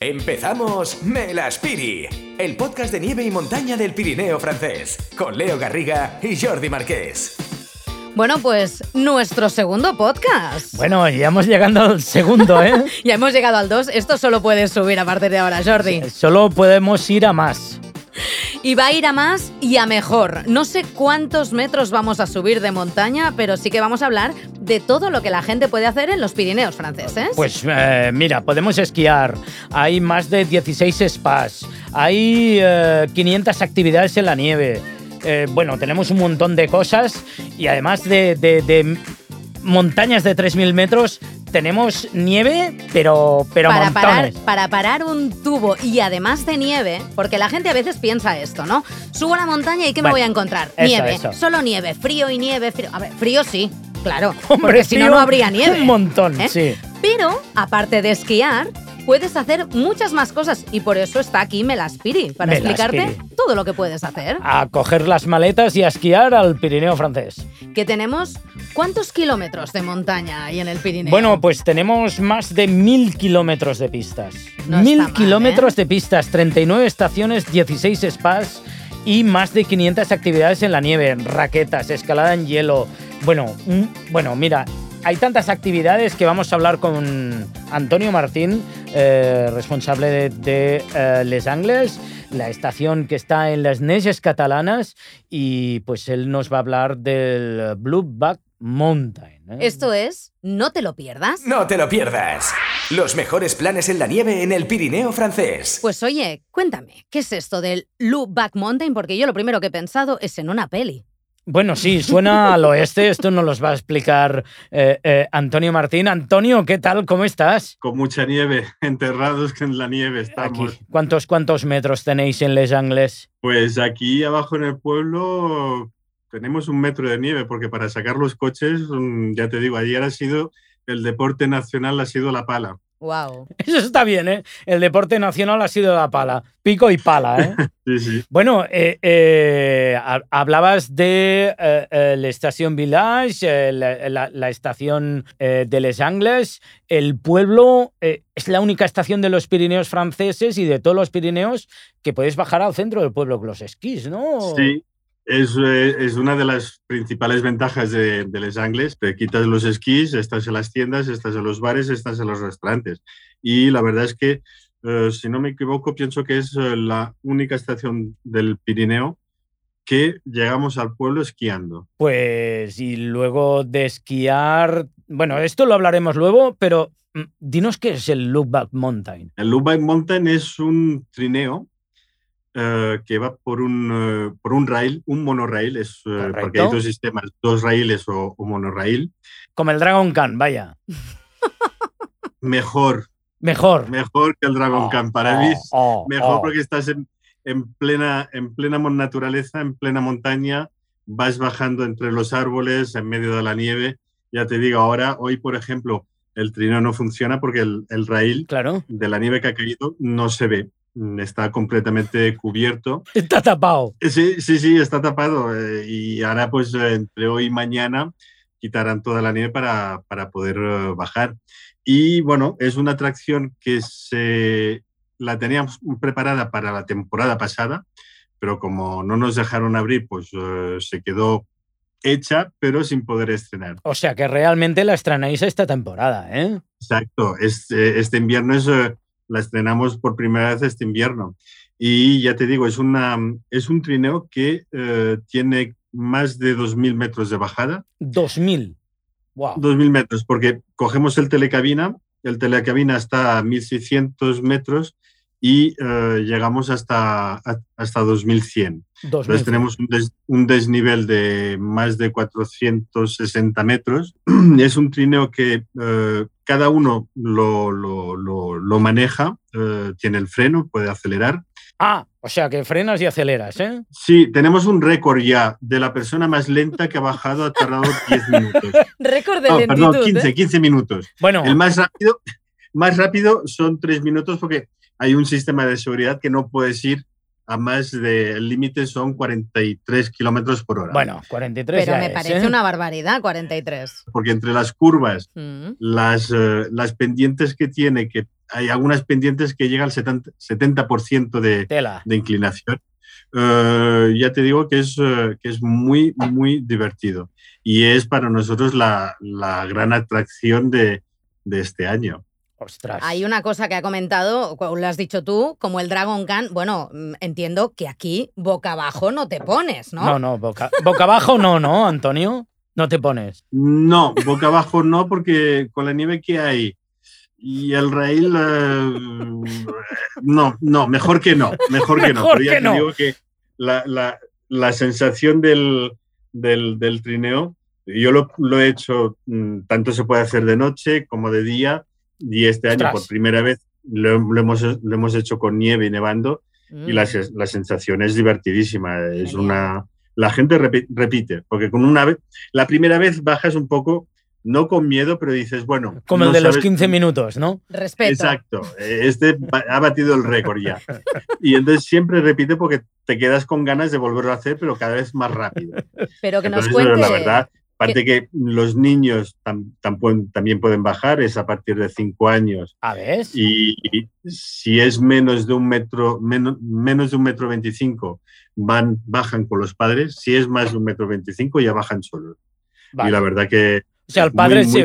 Empezamos Melaspiri, el podcast de nieve y montaña del Pirineo francés, con Leo Garriga y Jordi Marqués. Bueno, pues nuestro segundo podcast. Bueno, ya hemos llegado al segundo, ¿eh? ya hemos llegado al 2. Esto solo puedes subir a partir de ahora, Jordi. Solo podemos ir a más. Y va a ir a más y a mejor. No sé cuántos metros vamos a subir de montaña, pero sí que vamos a hablar de todo lo que la gente puede hacer en los Pirineos franceses. Pues eh, mira, podemos esquiar. Hay más de 16 spas. Hay 500 eh, actividades en la nieve. Eh, bueno, tenemos un montón de cosas y además de, de montañas de 3.000 metros, tenemos nieve, pero, pero para parar Para parar un tubo y además de nieve, porque la gente a veces piensa esto, ¿no? Subo a la montaña y ¿qué me voy a encontrar? nieve, solo nieve, frío y nieve, frío. A ver, frío sí, claro, porque si no, no habría nieve. Un montón, ¿eh? sí. Pero, aparte de esquiar, puedes hacer muchas más cosas y por eso está aquí Melaspiri, para explicarte todo lo que puedes hacer. A coger las maletas y a esquiar al Pirineo francés. Que tenemos, ¿cuántos kilómetros de montaña hay en el Pirineo? Bueno, pues tenemos más de mil kilómetros de pistas. mil kilómetros ¿eh? de pistas, 39 estaciones, 16 spas y más de 500 actividades en la nieve, raquetas, escalada en hielo. Bueno, bueno, mira, hay tantas actividades que vamos a hablar con Antonio Martín, eh, responsable de, eh, Les Angles, la estación que está en las Neges catalanas, y pues él nos va a hablar del Blue Back Mountain. ¿eh? Esto es, no te lo pierdas. No te lo pierdas. Los mejores planes en la nieve en el Pirineo francés. Pues oye, cuéntame, ¿qué es esto del Blue Back Mountain? Porque yo lo primero que he pensado es en una peli. Bueno, sí, suena al oeste. Esto nos los va a explicar eh, eh, Antonio Martín. Antonio, ¿qué tal? ¿Cómo estás? Con mucha nieve, enterrados en la nieve estamos. ¿Cuántos, ¿Cuántos metros tenéis en Les Angles? Pues aquí abajo en el pueblo tenemos un metro de nieve, porque para sacar los coches, mm, ya te digo, ayer ha sido el deporte nacional, ha sido la pala. Wow. Eso está bien, ¿eh? El deporte nacional ha sido la pala. Pico y pala, ¿eh? sí, sí. Bueno, eh, eh, hablabas de eh, la estación Village, la, estación de Les Angles. El pueblo es la única estación de los Pirineos franceses y de todos los Pirineos que puedes bajar al centro del pueblo con los esquís, ¿no? Sí, es, es, una de las principales ventajas de, de, Les Angles. Te quitas los esquís, estás en las tiendas, estás en los bares, estás en los restaurantes. Y la verdad es que, eh, si no me equivoco, pienso que es eh, la única estación del Pirineo que llegamos al pueblo esquiando. Pues, y luego de esquiar, bueno, esto lo hablaremos luego, pero mm, dinos qué es el Lookback Mountain. El Lookback Mountain es un trineo eh, que va por un, eh, por un rail, un monorail, es, eh, porque hay dos sistemas, dos raíles o, o, monorail. Como el Dragon Khan, vaya. Mejor. Mejor. Mejor que el Dragon oh, Khan. Para mí, oh, mejor oh. porque estás en, en, plena, en plena naturaleza, en plena montaña, vas bajando entre los árboles, en medio de la nieve. Ya te digo, ahora, hoy, por ejemplo, el trineo no funciona porque el, el rail claro. de la nieve que ha caído no se ve. Mm, está completamente cubierto. Está tapado. Sí, sí, sí, está tapado. Eh, y ahora, pues, entre hoy y mañana quitarán toda la nieve para, para poder eh, bajar. Y bueno, es una atracción que se la teníamos preparada para la temporada pasada, pero como no nos dejaron abrir, pues uh, se quedó hecha, pero sin poder estrenar. O sea que realmente la estrenáis esta temporada, ¿eh? Exacto. Este, este invierno es uh, la estrenamos por primera vez este invierno. Y ya te digo, es, una, es un trineo que eh, tiene más de 2.000 metros de bajada. 2.000. Wow. 2.000 metros, porque cogemos el telecabina, el telecabina está a 1.600 metros y uh, llegamos hasta, hasta 2100. Entonces tenemos un, des, un, desnivel de más de 460 metros. Es un trineo que uh, cada uno lo, lo, lo, lo maneja, uh, tiene el freno, puede acelerar. Ah, o sea que frenas y aceleras, ¿eh? Sí, tenemos un récord ya de la persona más lenta que ha bajado, ha tardado 10 minutos. récord de no, lentitud. Perdón, 15, ¿eh? 15 minutos. Bueno. El más rápido, más rápido son 3 minutos porque hay un sistema de seguridad que no puedes ir a más del límite son 43 kilómetros por hora. Bueno, 43 Pero ya me es, parece ¿eh? una barbaridad, 43. Porque entre las curvas, Mm. las, uh, las pendientes que tiene, que hay algunas pendientes que llegan al 70%, de, de inclinación. Eh, ya te digo que es, eh, que es muy, muy divertido y es para nosotros la, la gran atracción de, de este año. Ostras. Hay una cosa que ha comentado, lo has dicho tú, como el Dragon Khan. Bueno, mm, entiendo que aquí boca abajo no te pones, ¿no? No, no, boca, boca abajo no, ¿no, Antonio? No te pones. No, boca abajo no, porque con la nieve que hay y el rail, eh, no, no, mejor que no, mejor que no. Pero ya te digo que la, la, la sensación del, del, del, trineo, yo lo, lo, he hecho, mm, tanto se puede hacer de noche como de día, y este año por primera vez lo, lo, hemos, lo hemos hecho con nieve y nevando, y la, mm. la sensación es divertidísima, es una... La gente repite, porque con una vez, la primera vez bajas un poco no con miedo, pero dices, bueno. Como el de los 15 minutos, ¿no? Respeto. Exacto. Este ha batido el récord ya. Y entonces siempre repite porque te quedas con ganas de volverlo a hacer, pero cada vez más rápido. Pero que nos cuente. La verdad, aparte que, los niños también pueden bajar, es a partir de 5 años. A ver. Y, si es menos de un metro, menos, menos de un metro 25, van, bajan con los padres. Si es más de un metro 25, ya bajan solos. Y la verdad que o sea,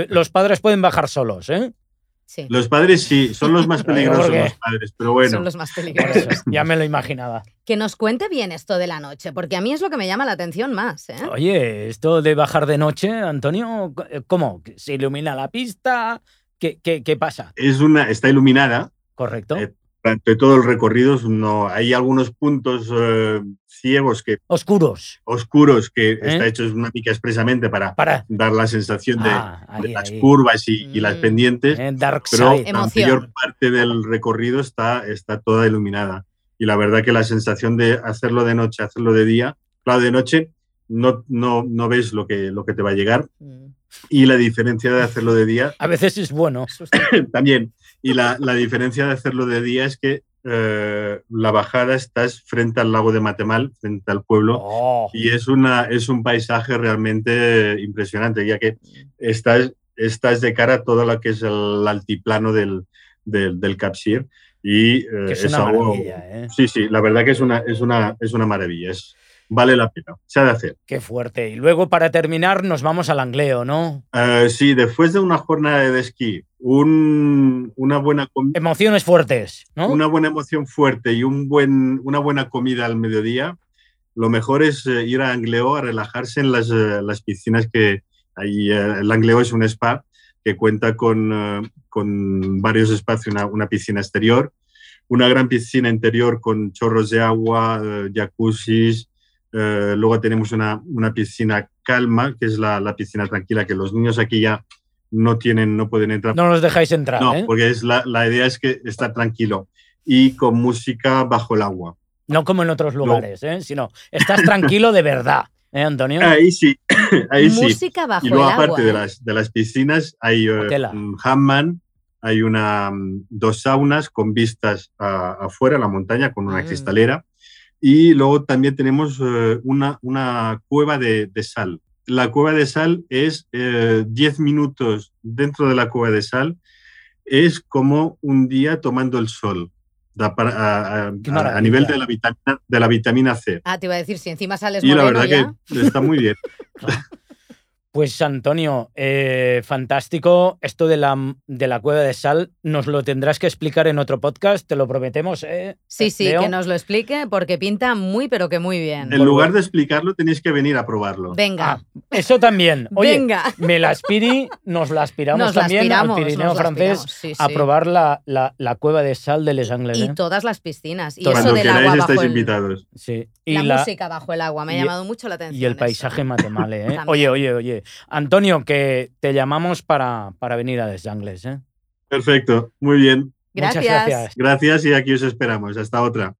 los padres pueden bajar solos, ¿eh? Sí. Los padres sí, son los más peligrosos los padres, pero bueno. Son los más peligrosos. ya me lo imaginaba. Que nos cuente bien esto de la noche, porque a mí es lo que me llama la atención más. ¿eh? Oye, esto de bajar de noche, Antonio, ¿cómo? ¿Se ilumina la pista? ¿Qué, qué, pasa? Es una, está iluminada. Correcto. Eh, durante todo el recorrido no, hay algunos puntos eh, ciegos que... Oscuros. Oscuros, que ¿Eh? está hecho una pica expresamente para, dar la sensación de, ah, las curvas y, las mm. pendientes. Eh, pero la mayor parte del recorrido está, está toda iluminada. Y la verdad que la sensación de hacerlo de noche, hacerlo de día, claro, de noche no, no, no ves lo que, lo que te va a llegar. Mm. Y la diferencia de hacerlo de día... A veces es bueno. también. Y la, la, diferencia de hacerlo de día es que eh, la bajada estás frente al lago de Matemal, frente al pueblo, oh. y es, una, es un paisaje realmente impresionante, ya que estás, estás de cara a todo lo que es el altiplano del, del, del Capsir. Y eh, es, una maravilla, ¿eh? Sí, sí, la verdad que es una, es una, es una maravilla. Es, vale la pena, se ha de hacer. Qué fuerte. Y luego para terminar nos vamos al Angleo, ¿no? Uh, sí, después de una jornada de esquí, un, una buena Emociones fuertes, ¿no? Una buena emoción fuerte y un buen, una buena comida al mediodía. Lo mejor es eh, ir a Angleo a relajarse en las, eh, las piscinas que hay. el Angleo es un spa que cuenta con, con varios espacios, una, una piscina exterior, una gran piscina interior con chorros de agua, jacuzzis, eh, luego tenemos una, una, piscina calma, que es la, la, piscina tranquila, que los niños aquí ya no tienen, no pueden entrar. No los dejáis entrar. No, ¿eh? porque es la, la, idea es que está tranquilo y con música bajo el agua. No como en otros lugares, ¿eh? sino estás tranquilo de verdad. ¿Eh, Antonio? Ahí sí, ahí sí. Música bajo y luego, el aparte agua. de las, de las piscinas, hay un hammam, hay una, mm, dos saunas con vistas a, afuera, a la montaña, con una mm. cristalera. Y luego también tenemos eh, una, una cueva de, de, sal. La cueva de sal es 10 eh, minutos dentro de la cueva de sal. Es como un día tomando el sol. a, a, a, nivel de la, vitamina, de la vitamina C. Ah, te iba a decir, si encima sales Y moreno la verdad ya. que está muy bien. Pues Antonio, eh, fantástico. Esto de la, de la cueva de sal nos lo tendrás que explicar en otro podcast, te lo prometemos. ¿eh? Sí, sí, Leo? que nos lo explique porque pinta muy, pero que muy bien. En lugar de explicarlo, tenéis que venir a probarlo. Venga. Ah, eso también. Oye, Venga. me la aspiri, nos la aspiramos Nos la también aspiramos, al Pirineo francés sí, a probar la, la, la cueva de sal de Les Angles. Y ¿eh? todas las piscinas. Y eso del queráis agua bajo estáis el, invitados. Sí. Y la, la- música bajo el agua. Me ha y- llamado mucho la atención. Y el eso. paisaje matemale, ¿eh? También. Oye, oye, Antonio, que te llamamos para, para venir a Les Angles, ¿eh? Perfecto, muy bien. Gracias. Muchas gracias. Gracias y aquí os esperamos. Hasta otra.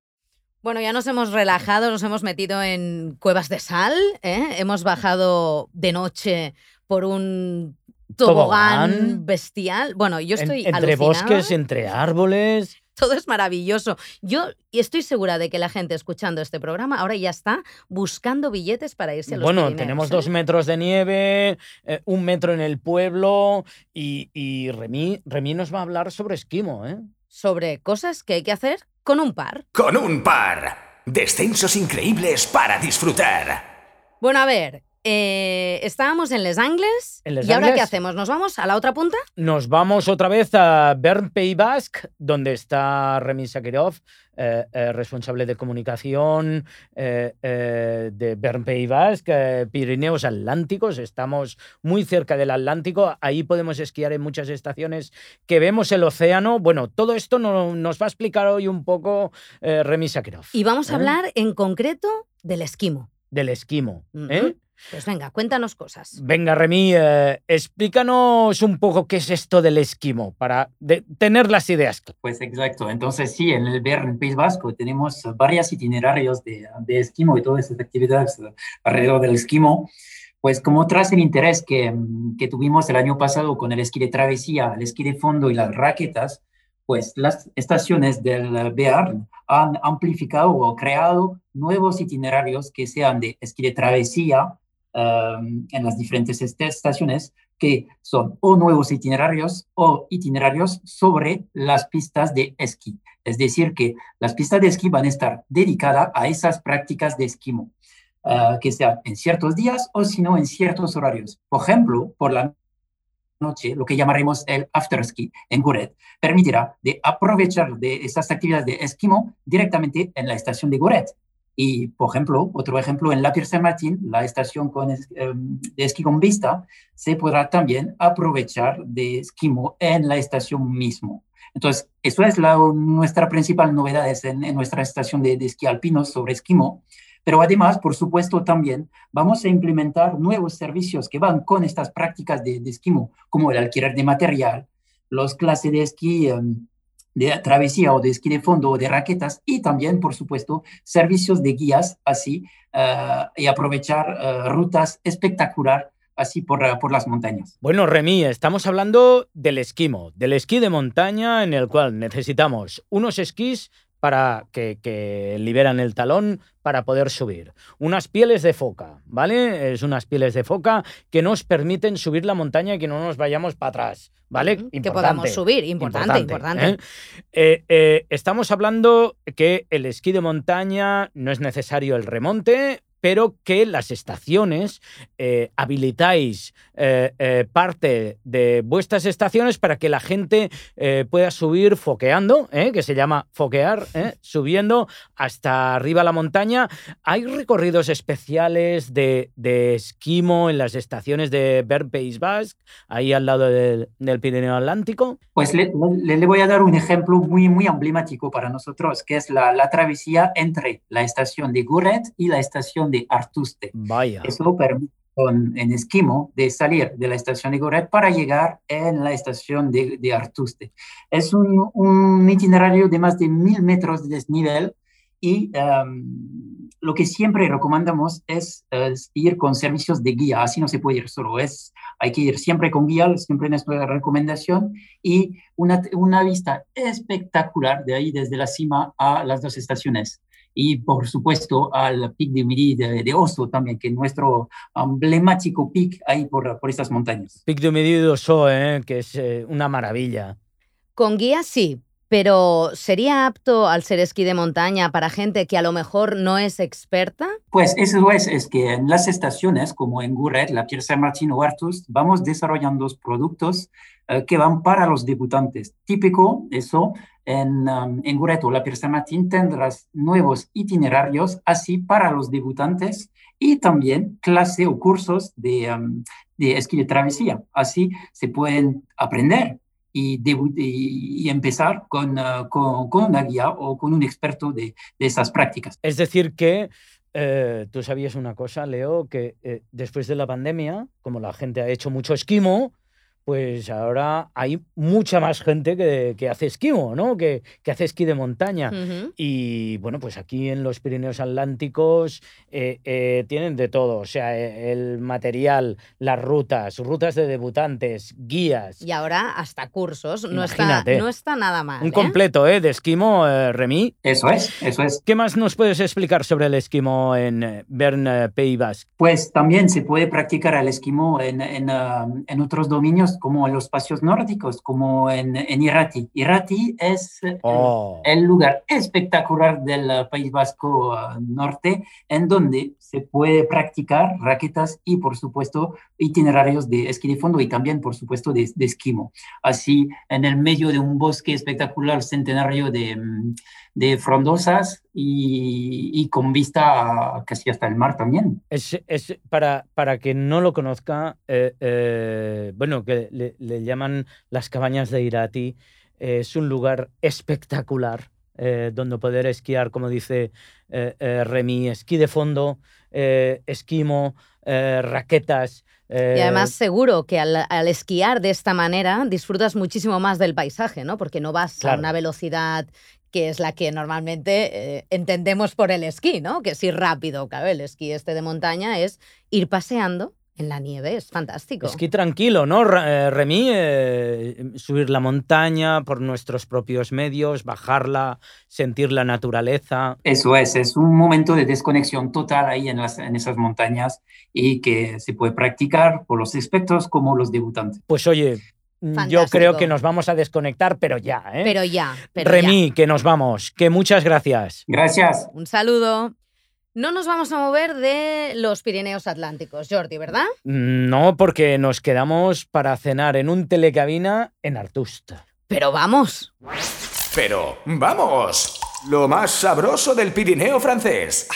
Bueno, ya nos hemos relajado, nos hemos metido en cuevas de sal, ¿eh? hemos bajado de noche por un tobogán, Tobogán. bestial. Bueno, yo En- estoy entre alucinada. bosques, entre árboles. Todo es maravilloso. Yo estoy segura de que la gente escuchando este programa ahora ya está buscando billetes para irse a los Bueno, Pirineos, tenemos ¿eh? dos metros de nieve, eh, un metro en el pueblo y, y Remy, Remy nos va a hablar sobre esquimo, ¿eh? sobre cosas que hay que hacer con un par. Con un par. Descensos increíbles para disfrutar. Bueno, a ver, eh, estábamos en Les Angles. ¿Y ahora qué hacemos? ¿Nos vamos a la otra punta? Nos vamos otra vez a Bern Pays Basque, donde está Remy Sakirov, eh, eh, responsable de comunicación de Bern Pays Basque, Pirineos Atlánticos. Estamos muy cerca del Atlántico. Ahí podemos esquiar en muchas estaciones que vemos el océano. Bueno, todo esto nos va a explicar hoy un poco Remy Sakirov. Y vamos a hablar en concreto del esquimo. Del esquimo. ¿eh? Pues venga, cuéntanos cosas. Venga, Remy, eh, explícanos un poco qué es esto del esquimo para tener las ideas. Pues exacto. Entonces, sí, en el Bern País Vasco tenemos varios itinerarios de, de esquimo y todas estas actividades alrededor del esquimo. Pues como tras el interés que, que tuvimos el año pasado con el esquí de travesía, el esquí de fondo y las raquetas, pues las estaciones del BEAR han amplificado o creado nuevos itinerarios que sean de esquí de travesía, Em, en las diferentes estaciones que son o nuevos itinerarios o itinerarios sobre las pistas de esquí. Es decir, que las pistas de esquí van a estar dedicadas a esas prácticas de esquimo, eh, que sean en ciertos días o si no en ciertos horarios. Por ejemplo, por la noche, lo que llamaremos el after ski en Goret, permitirá de aprovechar de esas actividades de esquimo directamente en la estación de Goret. Y, por ejemplo, otro ejemplo, en La Pierre Saint-Martin, la estación con, em, de esquí con vista, se podrá también aprovechar de esquimo en la estación mismo. Entonces, eso es la, nuestra principal novedad en, en nuestra estación de, de, esquí alpino sobre esquimo. Pero además, por supuesto, también vamos a implementar nuevos servicios que van con estas prácticas de, de esquimo, como el alquiler de material, los clases de esquí em, de travesía o de esquí de fondo o de raquetas y también, por supuesto, servicios de guías así eh, y aprovechar uh, rutas espectacular así por, por, las montañas. Bueno, Remy, estamos hablando del esquimo, del esquí de montaña en el cual necesitamos unos esquís para que, que, liberan el talón para poder subir. Unas pieles de foca, ¿vale? Es unas pieles de foca que nos permiten subir la montaña y que no nos vayamos para atrás, ¿vale? que podamos subir, importante, importante. ¿eh? Eh, eh, estamos hablando que el esquí de montaña no es necesario el remonte, pero que las estaciones eh, habilitáis eh, eh, parte de vuestras estaciones para que la gente pueda subir foqueando, que se llama foquear, subiendo hasta arriba la montaña. ¿Hay recorridos especiales de, esquimo en las estaciones de Bern Basque, ahí al lado del, Pirineo Atlántico? Pues le, voy a dar un ejemplo muy, muy emblemático para nosotros, que es la, la travesía entre la estación de Guret y la estación de Artuste. Vaya. Eso permite en esquimo de salir de la estación de Goret para llegar en la estación de, de Artuste. Es un, un, itinerario de más de mil metros de desnivel y em, lo que siempre recomendamos es, ir con servicios de guía, así no se puede ir solo, es, hay que ir siempre con guía, siempre es nuestra recomendación, y una, una vista espectacular de ahí desde la cima a las dos estaciones y por supuesto al Pic de Midi de, Oso también, que es nuestro emblemático pic ahí por, por estas montañas. Pic de Midi de Oso, ¿eh? que es eh, una maravilla. Con guía sí, pero ¿sería apto al ser esquí de montaña para gente que a lo mejor no es experta? Pues eso es, es que en las estaciones como en Gurret, la Pierre Saint-Martin o Artus, vamos desarrollando productos eh, que van para los debutantes. Típico eso, en, um, en Gurret o la Pierre Saint-Martin tendrás nuevos itinerarios así para los debutantes y también clase o cursos de, um, de esquí de travesía. Así se pueden aprender y, y, empezar con, uh, con, con, una guía o con un experto de, de esas prácticas. Es decir, que eh, tú sabías una cosa, Leo, que eh, después de la pandemia, como la gente ha hecho mucho esquimo, pues ahora hay mucha más gente que, que hace esquimo, ¿no? Que, que, hace esquí de montaña. Y bueno, pues aquí en los Pirineos Atlánticos eh, eh, tienen de todo, o sea, e, el material, las rutas, rutas de debutantes, guías. Y ahora hasta cursos, no, está, no está nada mal. Un ¿eh? completo, ¿eh? De esquimo, Remy. Eso es, eso es. ¿Qué más nos puedes explicar sobre el esquimo en Bern Pays Basque? Pues también se puede practicar el esquimo en, en, en otros dominios como en los espacios nórdicos, como en, en Irati. Irati es oh. el, lugar espectacular del País Vasco uh, norte, en donde se puede practicar raquetas y, por supuesto, itinerarios de esquí de fondo y también, por supuesto, de, de esquimo. Así, en el medio de un bosque espectacular centenario de, mm, de frondosas y, con vista casi hasta el mar también. Es, para, para quien no lo conozca, eh, eh, bueno, que le, llaman las cabañas de Irati, es un lugar espectacular. Eh, donde poder esquiar, como dice Remy, esquí de fondo, esquimo, raquetas, y además seguro que al, esquiar de esta manera disfrutas muchísimo más del paisaje, ¿no? Porque no vas a una velocidad que es la que normalmente eh, entendemos por el esquí, ¿no? Que es ir rápido, claro, el esquí este de montaña es ir paseando en la nieve, es fantástico. Esquí tranquilo, ¿no, eh, Remy? Eh, subir la montaña por nuestros propios medios, bajarla, sentir la naturaleza. Eso es, es un momento de desconexión total ahí en, las, en esas montañas y que se puede practicar por los expertos como los debutantes. Pues oye, yo creo que nos vamos a desconectar, pero ya, ¿eh? Pero ya. Pero Remy, que nos vamos. Que muchas gracias. Gracias. Un saludo. No nos vamos a mover de los Pirineos Atlánticos, Jordi, ¿verdad? No, porque nos quedamos para cenar en un telecabina en Artust. Pero vamos. Pero vamos. Lo más sabroso del Pirineo francés.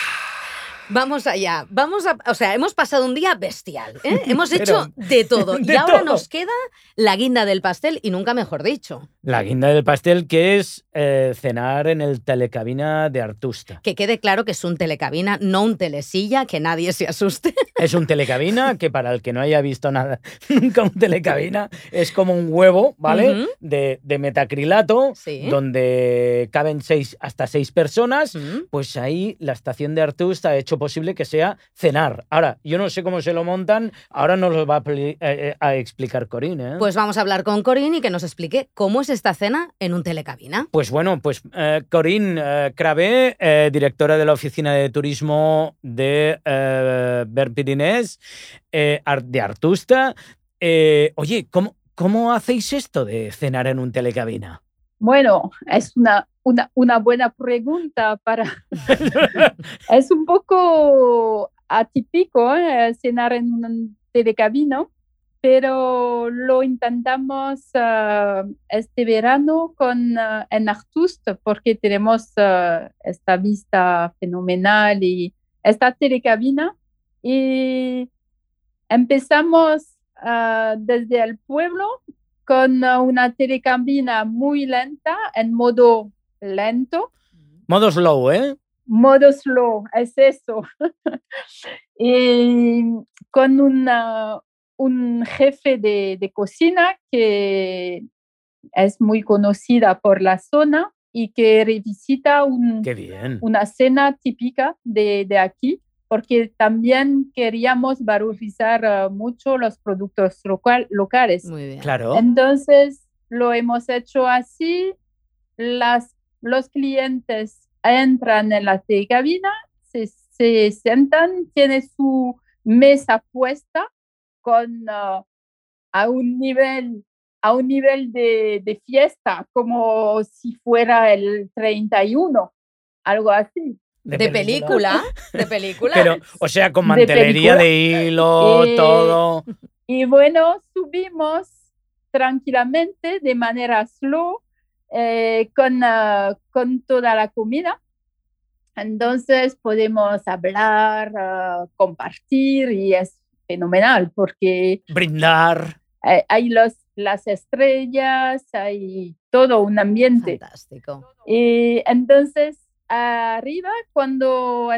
Vamos allá. Vamos a, o sea, hemos pasado un día bestial. ¿eh? Hemos hecho de todo. y ahora nos queda la guinda del pastel, y nunca mejor dicho. La guinda del pastel, que es eh, cenar en el telecabina de Artusta. Que quede claro que es un telecabina, no un telesilla, que nadie se asuste. Es un telecabina que, para el que no haya visto nada, nunca un telecabina, es como un huevo, ¿vale? de, metacrilato, donde caben seis, hasta seis personas. Pues ahí la estación de Artusta ha hecho posible que sea cenar. Ahora, yo no sé cómo se lo montan, ahora nos lo va a, eh, eh, explicar Corinne. ¿eh? Pues vamos a hablar con Corinne y que nos explique cómo es esta cena en un telecabina. Pues bueno, pues Corinne Cravé, directora de la Oficina de Turismo de Berpirinés, de Artusta. oye, ¿cómo, ¿cómo hacéis esto de cenar en un telecabina? Bueno, es una, una, una buena pregunta para... es un poco atípico ¿eh? cenar en un telecabino, pero lo intentamos uh, este verano con, uh, en Artust porque tenemos uh, esta vista fenomenal y esta telecabina y empezamos desde el pueblo con una telecabina muy lenta, en modo lento. Modo slow, ¿eh? Modo slow, es eso. y con una, un jefe de, de, cocina que es muy conocida por la zona y que revisita un, una cena típica de, de aquí porque también queríamos valorizar uh, mucho los productos local, locales. Muy bien. Claro. Entonces, lo hemos hecho así. Las, los clientes entran en la cabina, se, se sientan, tiene su mesa puesta con uh, a un nivel a un nivel de, de, fiesta, como si fuera el 31, algo así. De, película. de película. Pero, o sea, con mantelería de, hilo, todo. Y bueno, subimos tranquilamente, de manera slow, eh, con, ah, con toda la comida. Entonces podemos hablar, ah, compartir y es fenomenal porque... Brindar. hay los, las estrellas, hay todo un ambiente. Fantástico. Y entonces arriba cuando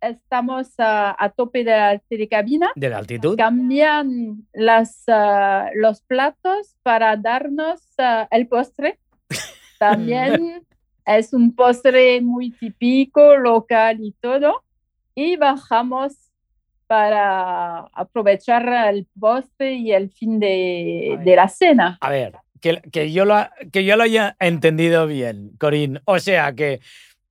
estamos a, tope de la telecabina. De la altitud. Cambian las, ah, los platos para darnos ah, el postre. También es un postre muy típico, local y todo. Y bajamos para aprovechar el postre y el fin de, de la cena. A ver, que, que, yo lo, que yo lo haya entendido bien, Corín. O sea que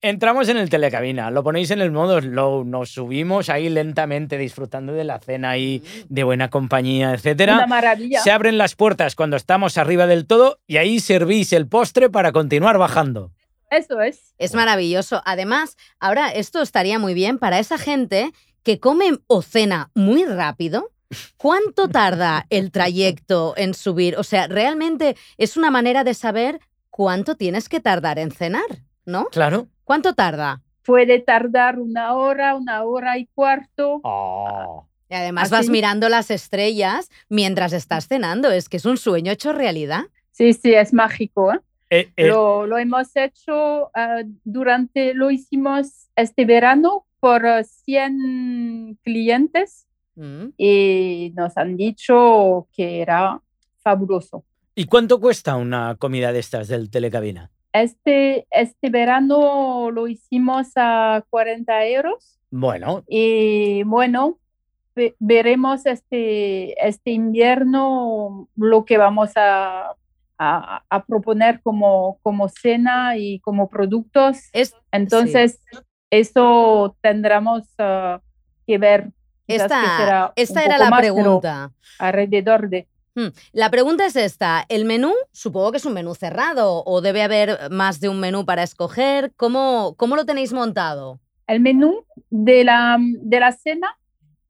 entramos en el telecabina, lo ponéis en el modo slow, nos subimos ahí lentamente disfrutando de la cena ahí de buena compañía, etcétera. Una maravilla. Se abren las puertas cuando estamos arriba del todo y ahí servís el postre para continuar bajando. Eso es. Es maravilloso. Además, ahora esto estaría muy bien para esa gente que come o cena muy rápido. ¿Cuánto tarda el trayecto en subir? O sea, realmente es una manera de saber cuánto tienes que tardar en cenar, ¿no? Claro. ¿Cuánto tarda? Puede tardar una hora, una hora y cuarto. Oh. Y además vas mirando las estrellas mientras estás cenando. Es que es un sueño hecho realidad. Sí, sí, es mágico. ¿eh? Eh, eh, Lo, lo hemos hecho ah, durante, lo hicimos este verano por 100 clientes Mm. y nos han dicho que era fabuloso. ¿Y cuánto cuesta una comida de estas del telecabina? Este, este verano lo hicimos a 40 euros Bueno, y bueno, ve- veremos este, este invierno lo que vamos a, a- a proponer como, como cena y como productos. Es, Entonces, eso tendremos ah, que ver. que esta será esta era la más, pregunta. Alrededor de. Hmm. La pregunta es esta. ¿El menú, supongo que es un menú cerrado o debe haber más de un menú para escoger? ¿Cómo, cómo lo tenéis montado? El menú de la, de la cena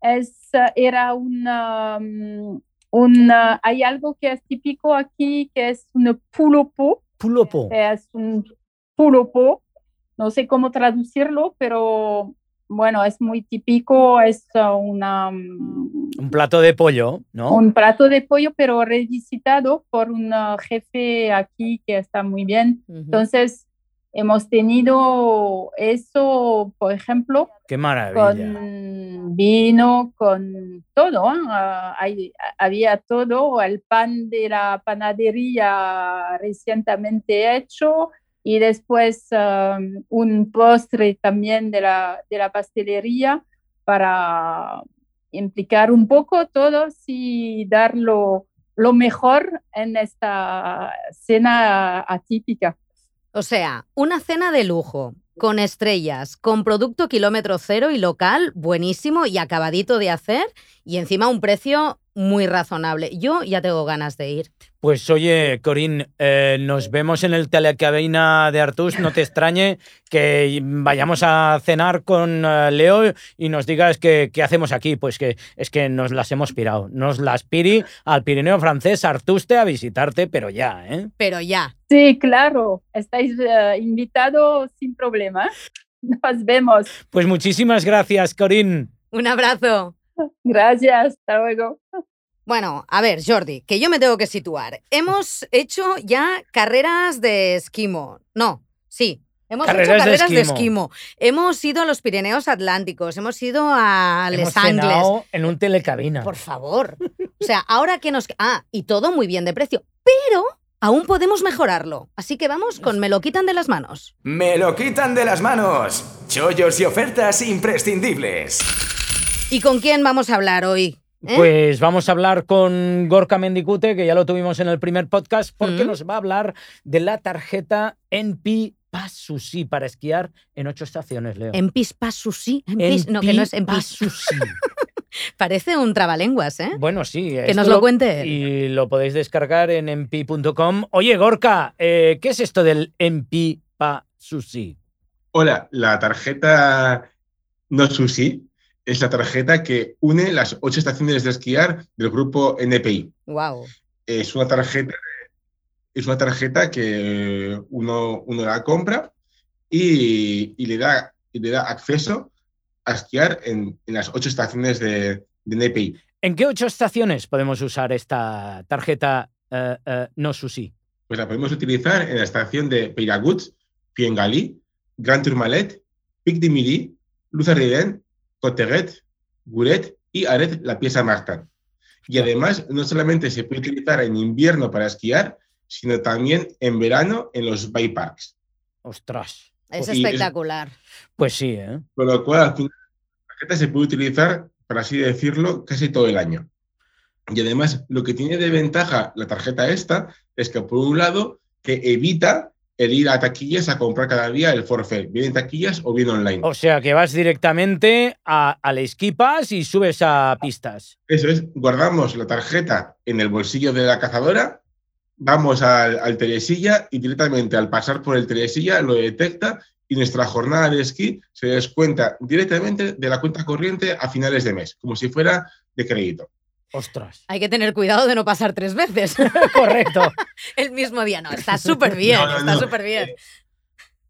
es, ah, era una, mm, una- hay algo que es típico aquí, que es un pulopo, pulopo. es un pulopo, no sé cómo traducirlo, pero bueno, es muy típico, es una, mm, Un plato de pollo, ¿no? un plato de pollo, pero revisitado por un ah, jefe aquí que está muy bien. Entonces, hemos tenido eso, por ejemplo, Qué maravilla. con vino, con todo. ¿eh? Ah, hay- había todo, el pan de la panadería recientemente hecho y después um, un postre también de la, de la pastelería para implicar un poco todos y dar lo, lo mejor en esta cena atípica. O sea, una cena de lujo, con estrellas, con producto kilómetro cero y local, buenísimo y acabadito de hacer, y encima un precio muy razonable. Yo ya tengo ganas de ir. Pues oye, Corín, eh, nos vemos en el telecabina de Artus. No te extrañe que vayamos a cenar con eh, Leo y nos digas que- qué hacemos aquí. Pues que es que nos las hemos pirado. Nos las piri al Pirineo francés Artuste a visitarte, pero ya, ¿eh? Pero ya. Sí, claro, estáis eh, invitados sin problema. Nos vemos. Pues muchísimas gracias, Corín. Un abrazo. Gracias, hasta luego. Bueno, a ver, Jordi, que yo me tengo que situar. Hemos hecho ya carreras de esquimo. No, sí. Hemos Carreras hecho carreras de esquimo. esquimo. Hemos ido a los Pirineos Atlánticos, hemos ido a Hemos Les Angles. cenado en un telecabina. Por favor. O sea, ahora que nos... Ah, y todo muy bien de precio, pero aún podemos mejorarlo. Así que vamos con Me lo quitan de las manos. Me lo quitan de las manos. Chollos y ofertas imprescindibles. ¿Y con quién vamos a hablar hoy? ¿Eh? Pues vamos a hablar con Gorka Mendicute, que ya lo tuvimos en el primer podcast, porque Mm. nos va a hablar de la tarjeta NP Passusi para esquiar en ocho estaciones, Leo. En Pis Pasusi. No, que no es en. Parece un trabalenguas, ¿eh? Bueno, sí. Que nos lo cuente él. Y lo podéis descargar en mp.com. Oye, Gorka, eh, ¿qué es esto del MP Passusi? Hola, la tarjeta No Sushi es la tarjeta que une las ocho estaciones de esquiar del grupo NPI. Wow. Es una tarjeta, es una tarjeta que uno, uno la compra y, y le, da, y le da acceso a esquiar en, en las ocho estaciones de, de NPI. ¿En qué ocho estaciones podemos usar esta tarjeta eh, No Sushi? Pues la podemos utilizar en la estación de Peiraguts, Piengalí, Grand Tourmalet, Pic de Midi, Luz Coteguet, Guret y Aret la Pieza Martin. Y además, no solamente se puede utilizar en invierno para esquiar, sino también en verano en los bike parks. Ostras. Es Y es- espectacular. Pues sí, ¿eh? Con lo cual, al final, la tarjeta se puede utilizar, por así decirlo, casi todo el año. Y además, lo que tiene de ventaja la tarjeta esta es que, por un lado, que evita el ir a taquillas a comprar cada día el forfait, bien en taquillas o bien online. O sea que vas directamente a, al esquipas y subes a pistas. Eso es, guardamos la tarjeta en el bolsillo de la cazadora, vamos al, al telesilla y directamente al pasar por el telesilla lo detecta y nuestra jornada de esquí se descuenta directamente de la cuenta corriente a finales de mes, como si fuera de crédito. Ostras. Hay que tener cuidado de no pasar tres veces. Correcto. El mismo día, no, está súper bien, está súper bien.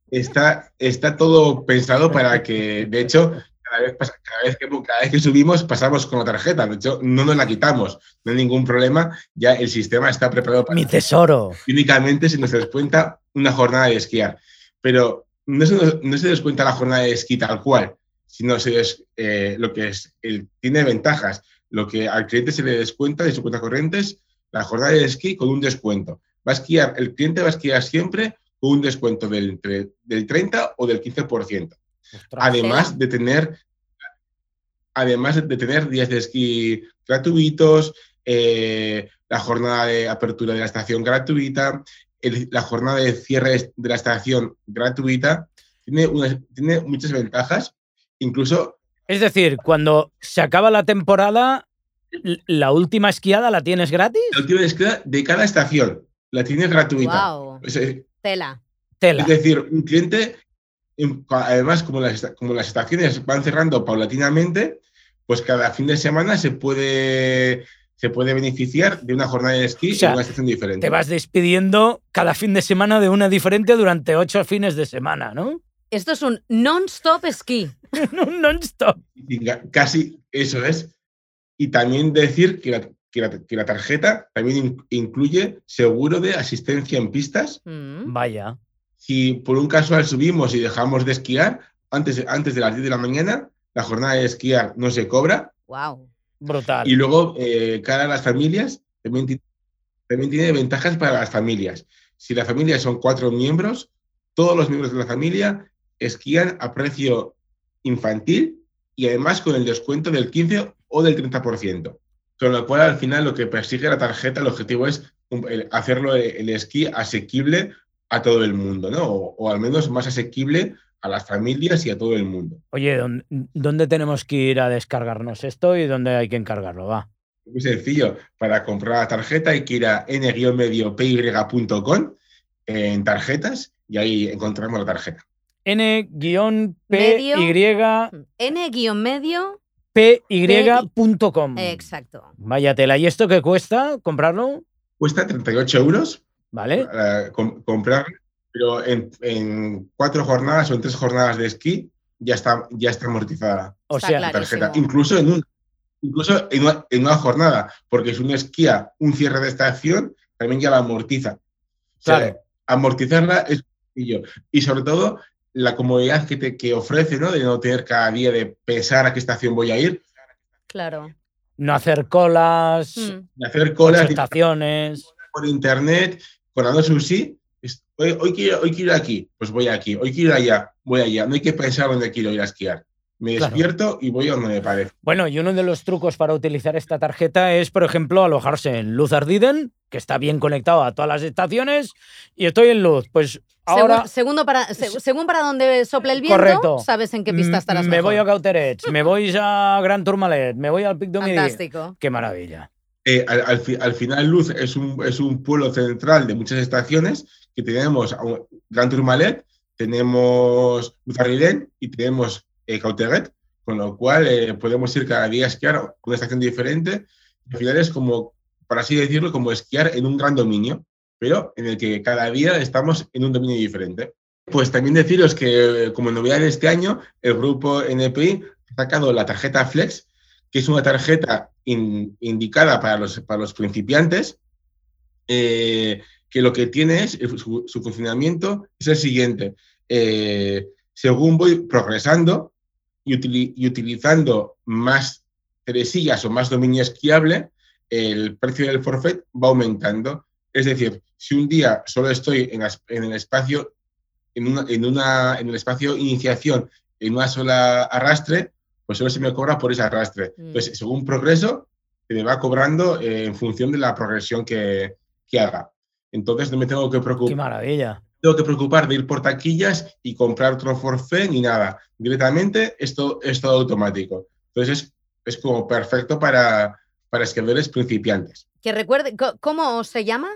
Está, está todo pensado para que, de hecho, cada vez, cada, vez que, cada vez que subimos pasamos con la tarjeta. De hecho, no nos la quitamos, no hay ningún problema. Ya el sistema está preparado para. Mi tesoro. Únicamente se nos descuenta una jornada de esquiar. Pero no se, no se descuenta la jornada de esquí tal cual, sino se eh, lo que es, el, tiene ventajas lo que al cliente se le descuenta de su cuenta corriente la jornada de esquí con un descuento. Va a esquiar, el cliente va a esquiar siempre con un descuento del, del 30 o del 15%. además de tener además de tener días de esquí gratuitos, eh, la jornada de apertura de la estación gratuita, la jornada de cierre de la estación gratuita, tiene, tiene muchas ventajas. Incluso es decir, cuando se acaba la temporada, ¿la última esquiada la tienes gratis? La última esquiada de cada estación la tienes gratuita. Wow. Tela. Tela. Es decir, un cliente, además, como las, como las estaciones van cerrando paulatinamente, pues cada fin de semana se puede se puede beneficiar de una jornada de esquí en una estación diferente. Te vas despidiendo cada fin de semana de una diferente durante ocho fines de semana, ¿no? Esto es un non-stop esquí. un non-stop. Casi eso es. Y también decir que la, que la, tarjeta también incluye seguro de asistencia en pistas. Mm. Vaya. Si por un casual subimos y dejamos de esquiar antes, antes de las 10 de la mañana, la jornada de esquiar no se cobra. Wow. Brutal. Y luego, eh, cada las familias, también, también tiene ventajas para las familias. Si la familia son cuatro miembros, todos los miembros de la familia esquían a precio infantil y además con el descuento del 15 o del 30%. Con lo cual, al final, lo que persigue la tarjeta, el objetivo es hacerlo el, esquí asequible a todo el mundo, ¿no? O, al menos más asequible a las familias y a todo el mundo. Oye, ¿dónde, tenemos que ir a descargarnos esto y dónde hay que encargarlo? Va. Muy sencillo. Para comprar la tarjeta hay que ir a n-medio.py.com en tarjetas y ahí encontramos la tarjeta. N-P-Y. N-medio. PY.com. Exacto. Vaya tela. ¿Y esto qué cuesta comprarlo? Cuesta 38 euros. Vale. comprarlo, pero en, cuatro jornadas o en tres jornadas de esquí ya está, ya está amortizada. O sea, la tarjeta. Incluso en un incluso en una, jornada, porque es un esquía, un cierre de estación, también ya la amortiza. Claro. amortizarla es sencillo. Y sobre todo, la comodidad que, te, que ofrece, ¿no? De no tener cada día de pensar a qué estación voy a ir. Claro. No hacer colas. Mm. hacer colas. Estaciones. Por internet, con Adobe Hoy, hoy, quiero, hoy quiero ir aquí, pues voy aquí. Hoy quiero ir allá, voy allá. No hay que pensar dónde quiero ir a esquiar. Me despierto y voy a donde me parece. Bueno, y uno de los trucos para utilizar esta tarjeta es, por ejemplo, alojarse en Luz Ardiden, que está bien conectado a todas las estaciones, y estoy en Luz. Pues ahora. segundo para, según para donde sople el viento, sabes en qué pista estarás. Me voy a Cauterets, me voy a Gran Tourmalet, me voy al Pic de Fantástico. Qué maravilla. Eh, al, final, Luz es un, es un pueblo central de muchas estaciones que tenemos Gran Tourmalet, tenemos Luz Ardiden y tenemos eh, con lo cual eh, podemos ir cada día a esquiar una estación diferente. Al final es como, por así decirlo, como esquiar en un gran dominio, pero en el que cada día estamos en un dominio diferente. Pues también deciros que, como novedad de este año, el grupo NPI ha sacado la tarjeta Flex, que es una tarjeta indicada para los, para los principiantes, eh, que lo que tiene es su, funcionamiento es el siguiente. Eh, según voy progresando, y, utilizando más tresillas o más dominio esquiable, el precio del forfait va aumentando. Es decir, si un día solo estoy en, el espacio, en, una, en, una, en el espacio iniciación, en una sola arrastre, pues solo se me cobra por ese arrastre. Mm. Entonces, según progreso, se me va cobrando eh, en función de la progresión que, que, haga. Entonces, no me tengo que preocupar. ¡Qué maravilla! Tengo que preocupar de ir por taquillas y comprar otro forfait ni nada. Directamente esto es todo automático. Entonces es, como perfecto para, para escribidores principiantes. Que recuerde, ¿cómo se llama?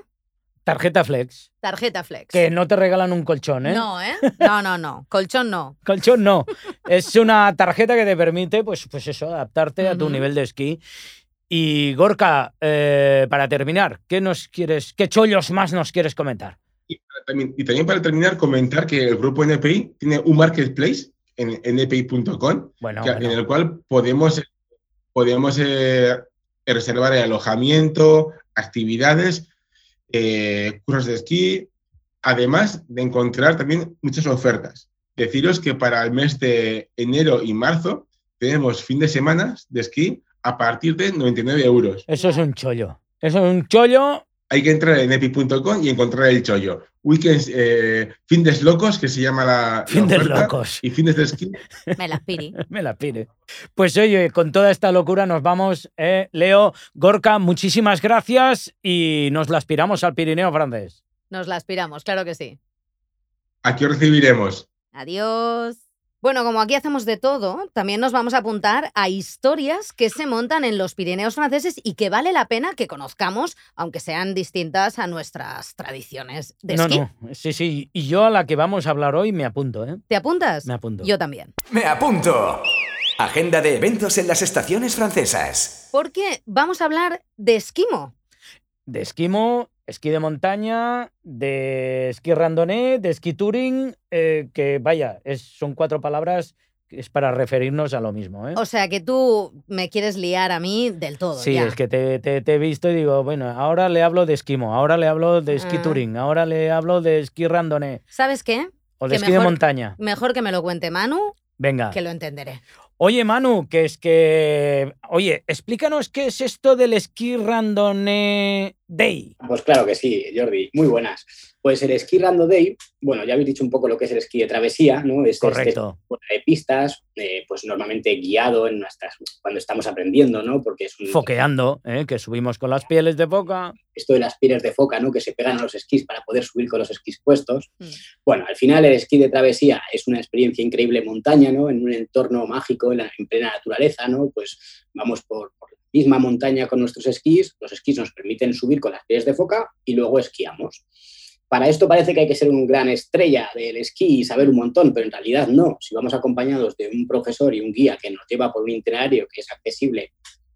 Tarjeta Flex. Tarjeta Flex. Que no te regalan un colchón, ¿eh? No, ¿eh? No, no, no. Colchón no. colchón no. es una tarjeta que te permite, pues, pues eso, adaptarte a tu nivel de esquí. Y Gorka, eh, para terminar, ¿qué nos quieres, qué chollos más nos quieres comentar? Y también, para terminar, comentar que el grupo NPI tiene un marketplace en npi.com, en el cual podemos, podemos eh, reservar el alojamiento, actividades eh, cursos de esquí, además de encontrar también muchas ofertas. Deciros que para el mes de enero y marzo tenemos fin de semana de esquí a partir de 99 euros. Eso es un chollo. Eso es un chollo. Hay que entrar en epi.com y encontrar el chollo. Weekends, eh, fines locos, que se llama la. Fin de locos. Y fines de esquí. Me la pire. Me la pire. Pues oye, con toda esta locura nos vamos. Eh, Leo, Gorka, muchísimas gracias y nos la aspiramos al Pirineo francés. Nos la aspiramos, claro que sí. Aquí recibiremos. Adiós. Bueno, como aquí hacemos de todo, también nos vamos a apuntar a historias que se montan en los Pirineos franceses y que vale la pena que conozcamos, aunque sean distintas a nuestras tradiciones de esquí. No, no, sí, sí. Y yo a la que vamos a hablar hoy me apunto, ¿eh? ¿Te apuntas? Me apunto. Yo también. Me apunto. Agenda de eventos en las estaciones francesas. Porque vamos a hablar de esquimo. De esquimo esquí de montaña, de esquí randonnée, de esquí touring, eh, que vaya, es, son cuatro palabras es para referirnos a lo mismo. ¿eh? O sea que tú me quieres liar a mí del todo. Sí, es que te, te, he visto y digo, bueno, ahora le hablo de esquimo, ahora le hablo de esquí ah. touring, ahora le hablo de esquí randonnée. ¿Sabes qué? O de esquí de montaña. Mejor que me lo cuente Manu. Venga. Que lo entenderé. Oye, Manu, que es que. Oye, explícanos qué es esto del esquí randonnée day. Pues claro que sí, Jordi. Muy buenas. Pues el esquí random day, bueno, ya habéis dicho un poco lo que es el esquí de travesía, ¿no? Es, este Correcto. de pistas, eh, pues normalmente guiado en nuestras, cuando estamos aprendiendo, ¿no? Porque es un... Foqueando, ¿eh? que subimos con las pieles de foca. Esto de las pieles de foca, ¿no? Que se pegan a los esquís para poder subir con los esquís puestos. Mm. Bueno, al final el esquí de travesía es una experiencia increíble en montaña, ¿no? En un entorno mágico, en, plena naturaleza, ¿no? Pues vamos por, por la misma montaña con nuestros esquís, los esquís nos permiten subir con las pieles de foca y luego esquiamos. Para esto parece que hay que ser un gran estrella del esquí y saber un montón, pero en realidad no. Si vamos acompañados de un profesor y un guía que nos lleva por un itinerario que es accesible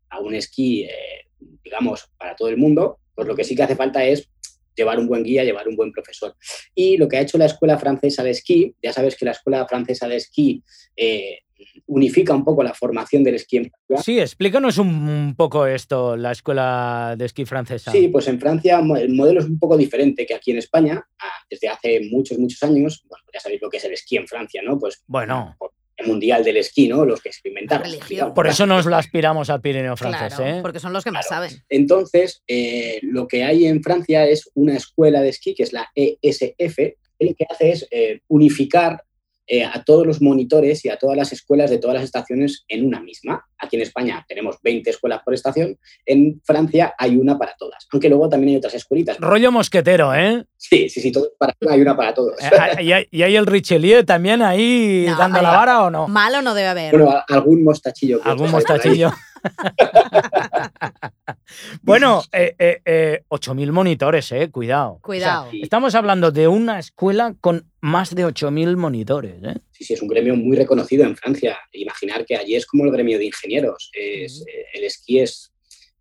a un esquí, eh, digamos, para todo el mundo, pues lo que sí que hace falta es llevar un buen guía, llevar un buen profesor. Y lo que ha hecho la Escuela Francesa de Esquí, ya sabes que la Escuela Francesa de Esquí eh, unifica un poco la formación del esquí en Francia. Sí, explícanos un poco esto, la escuela de esquí francesa. Sí, pues en Francia el modelo es un poco diferente que aquí en España. Desde hace muchos, muchos años, bueno, ya sabéis lo que es el esquí en Francia, ¿no? Pues bueno. El mundial del esquí, ¿no? Los que experimentaron. Por eso nos lo aspiramos al Pirineo francés, ¿eh? Porque son los que más saben. Entonces, eh, lo que hay en Francia es una escuela de esquí, que es la ESF, lo que hace es eh, unificar eh, a todos los monitores y a todas las escuelas de todas las estaciones en una misma. Aquí en España tenemos 20 escuelas por estación, en Francia hay una para todas, aunque luego también hay otras escuelitas. Rollo mosquetero, ¿eh? Sí, sí, sí, para, hay una para todos. Eh, ah, ¿Y hay, el Richelieu también ahí dando la vara o no? Malo no debe haber. Bueno, algún mostachillo. Algún mostachillo. bueno, eh, eh, 8.000 eh, monitores, eh, cuidado. Cuidado. Estamos hablando de una escuela con más de 8.000 monitores. ¿eh? Sí, sí, es un gremio muy reconocido en Francia. Imaginar que allí es como el gremio de ingenieros. Es, el esquí es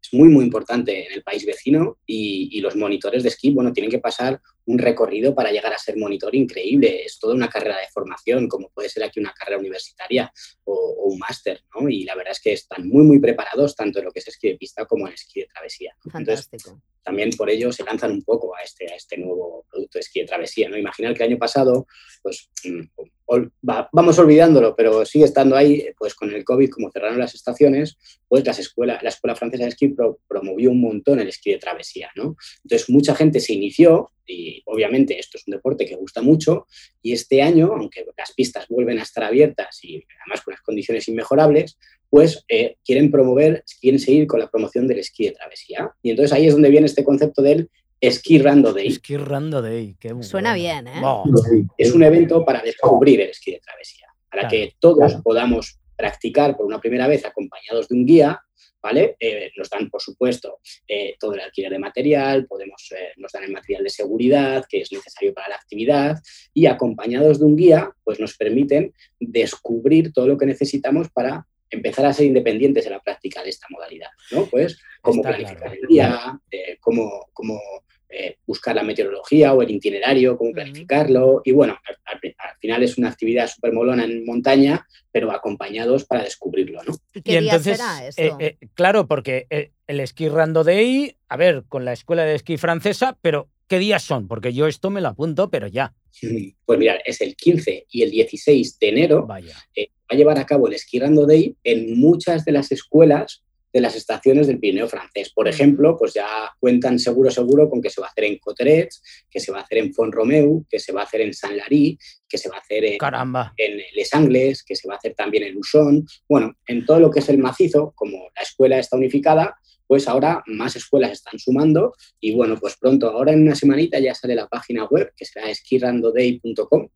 es muy, muy importante en el país vecino y, los monitores de esquí, bueno, tienen que pasar un recorrido para llegar a ser monitor increíble. Es toda una carrera de formación, como puede ser aquí una carrera universitaria o, un máster, ¿no? Y la verdad es que están muy, muy preparados tanto en lo que es esquí de pista como en esquí de travesía. Fantástico. también por ello se lanzan un poco a este, a este nuevo producto de esquí de travesía, ¿no? Imaginar que el año pasado, pues mm, vamos olvidándolo, pero sigue estando ahí, pues con el COVID, como cerraron las estaciones, pues las escuelas, la Escuela Francesa de Esquí promovió un montón el esquí de travesía, ¿no? Entonces mucha gente se inició y obviamente esto es un deporte que gusta mucho y este año, aunque las pistas vuelven a estar abiertas y además con las condiciones inmejorables, pues eh, quieren promover, quieren seguir con la promoción del esquí de travesía. Y entonces ahí es donde viene este concepto del Ski Rando Day. Ski Rando Day, qué Suena bien, ¿eh? Es un evento para descubrir el esquí de travesía, para que todos podamos practicar por una primera vez acompañados de un guía, ¿vale? Eh, nos dan, por supuesto, eh, todo el alquiler de material, podemos, eh, nos dan el material de seguridad que es necesario para la actividad y acompañados de un guía, pues nos permiten descubrir todo lo que necesitamos para empezar a ser independientes en la práctica de esta modalidad, ¿no? Pues cómo planificar el día, cómo, cómo eh, buscar la meteorología o el itinerario, cómo planificarlo. Y bueno, al, final es una actividad súper molona en montaña, pero acompañados para descubrirlo, ¿no? ¿Y qué entonces, será eh, eh, claro, porque el esquí Rando Day, a ver, con la escuela de esquí francesa, pero ¿qué días son? Porque yo esto me lo apunto, pero ya. Pues mirar, es el 15 y el 16 de enero. Vaya. va a llevar a cabo el esquí Rando Day en muchas de las escuelas de las estaciones del Pirineo francés. Por ejemplo, pues ya cuentan seguro seguro con que se va a hacer en Coterets, que se va a hacer en Font-Romeu, que se va a hacer en Saint-Lary, que se va a hacer en, en, Les Angles, que se va a hacer también en Luchon. Bueno, en todo lo que es el macizo, como la escuela está unificada, pues ahora más escuelas están sumando y bueno, pues pronto, ahora en una semanita ya sale la página web que será skirandoday.com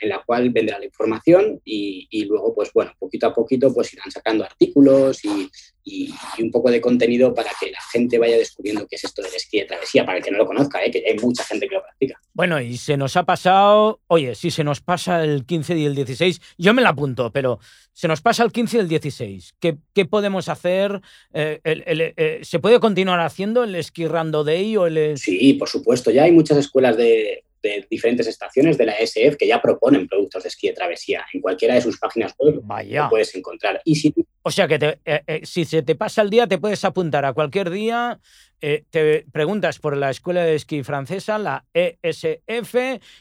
en la cual vendrá la información y, y, luego pues bueno, poquito a poquito pues irán sacando artículos y, y, un poco de contenido para que la gente vaya descubriendo qué es esto del esquí de travesía, para el que no lo conozca, ¿eh? que hay mucha gente que lo practica. Bueno, y se nos ha pasado, oye, si se nos pasa el 15 y el 16, yo me la apunto, pero se nos pasa el 15 y el 16, ¿qué, qué podemos hacer? Eh, eh, ¿Se puede continuar haciendo el esquí rando day o el...? Sí, por supuesto, ya hay muchas escuelas de, de diferentes estaciones de la SF que ya proponen productos de esquí de travesía. En cualquiera de sus páginas web lo puedes encontrar. Y si O sea que eh, eh, si se te pasa el día, te puedes apuntar a cualquier día eh, te preguntas por la escuela de esquí francesa, la ESF,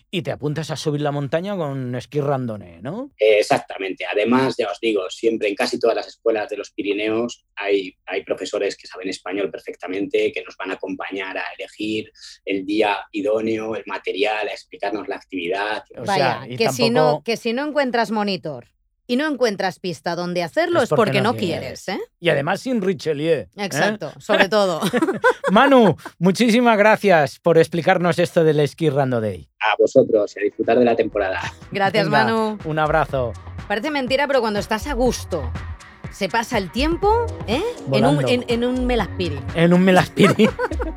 y te apuntas a subir la montaña con esquí randonné, ¿no? Exactamente. Además, ya os digo, siempre en casi todas las escuelas de los Pirineos hay, hay profesores que saben español perfectamente, que nos van a acompañar a elegir el día idóneo, el material, a explicarnos la actividad. Vaya, que, si no, que si no encuentras monitor y no encuentras pista donde hacerlo es porque, no, quieres. ¿eh? Y además sin Richelieu. ¿eh? Exacto, sobre todo. Manu, muchísimas gracias por explicarnos esto del Ski Rando Day. A vosotros y a disfrutar de la temporada. Gracias, Manu. Un abrazo. Parece mentira, pero cuando estás a gusto se pasa el tiempo ¿eh? en, un, en, un melaspiri. En un melaspiri.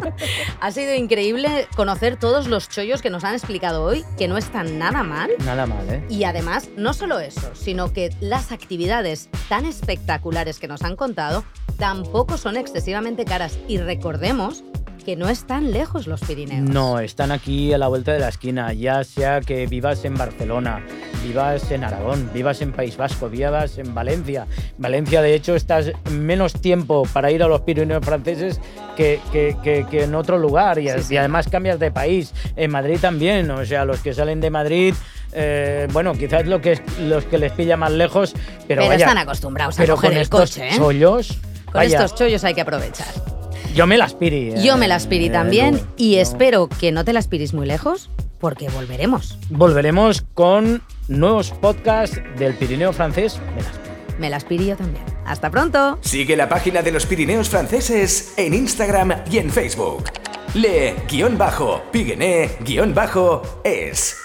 ha sido increíble conocer todos los chollos que nos han explicado hoy, que no están nada mal. Nada mal, ¿eh? Y además, no solo eso, sino que las actividades tan espectaculares que nos han contado tampoco son excesivamente caras. Y recordemos que no están lejos los Pirineos. No, están aquí a la vuelta de la esquina, ya sea que vivas en Barcelona, vivas en Aragón, vivas en País Vasco, vivas en Valencia. Valencia, de hecho, estás menos tiempo para ir a los Pirineos franceses que, en otro lugar y, además cambias de país. En Madrid también, o sea, los que salen de Madrid... Eh, bueno, quizás lo que los que les pilla más lejos, pero, pero están acostumbrados a coger el coche, ¿eh? Chollos, con estos chollos hay que aprovechar. Yo me la aspiri. Yo me la aspiri también y espero que no te la aspirís muy lejos porque volveremos. Volveremos con nuevos podcasts del Pirineo francés. Me la aspiri yo también. Hasta pronto. Sigue la página de los Pirineos franceses en Instagram y en Facebook. Le-Piguené-Es.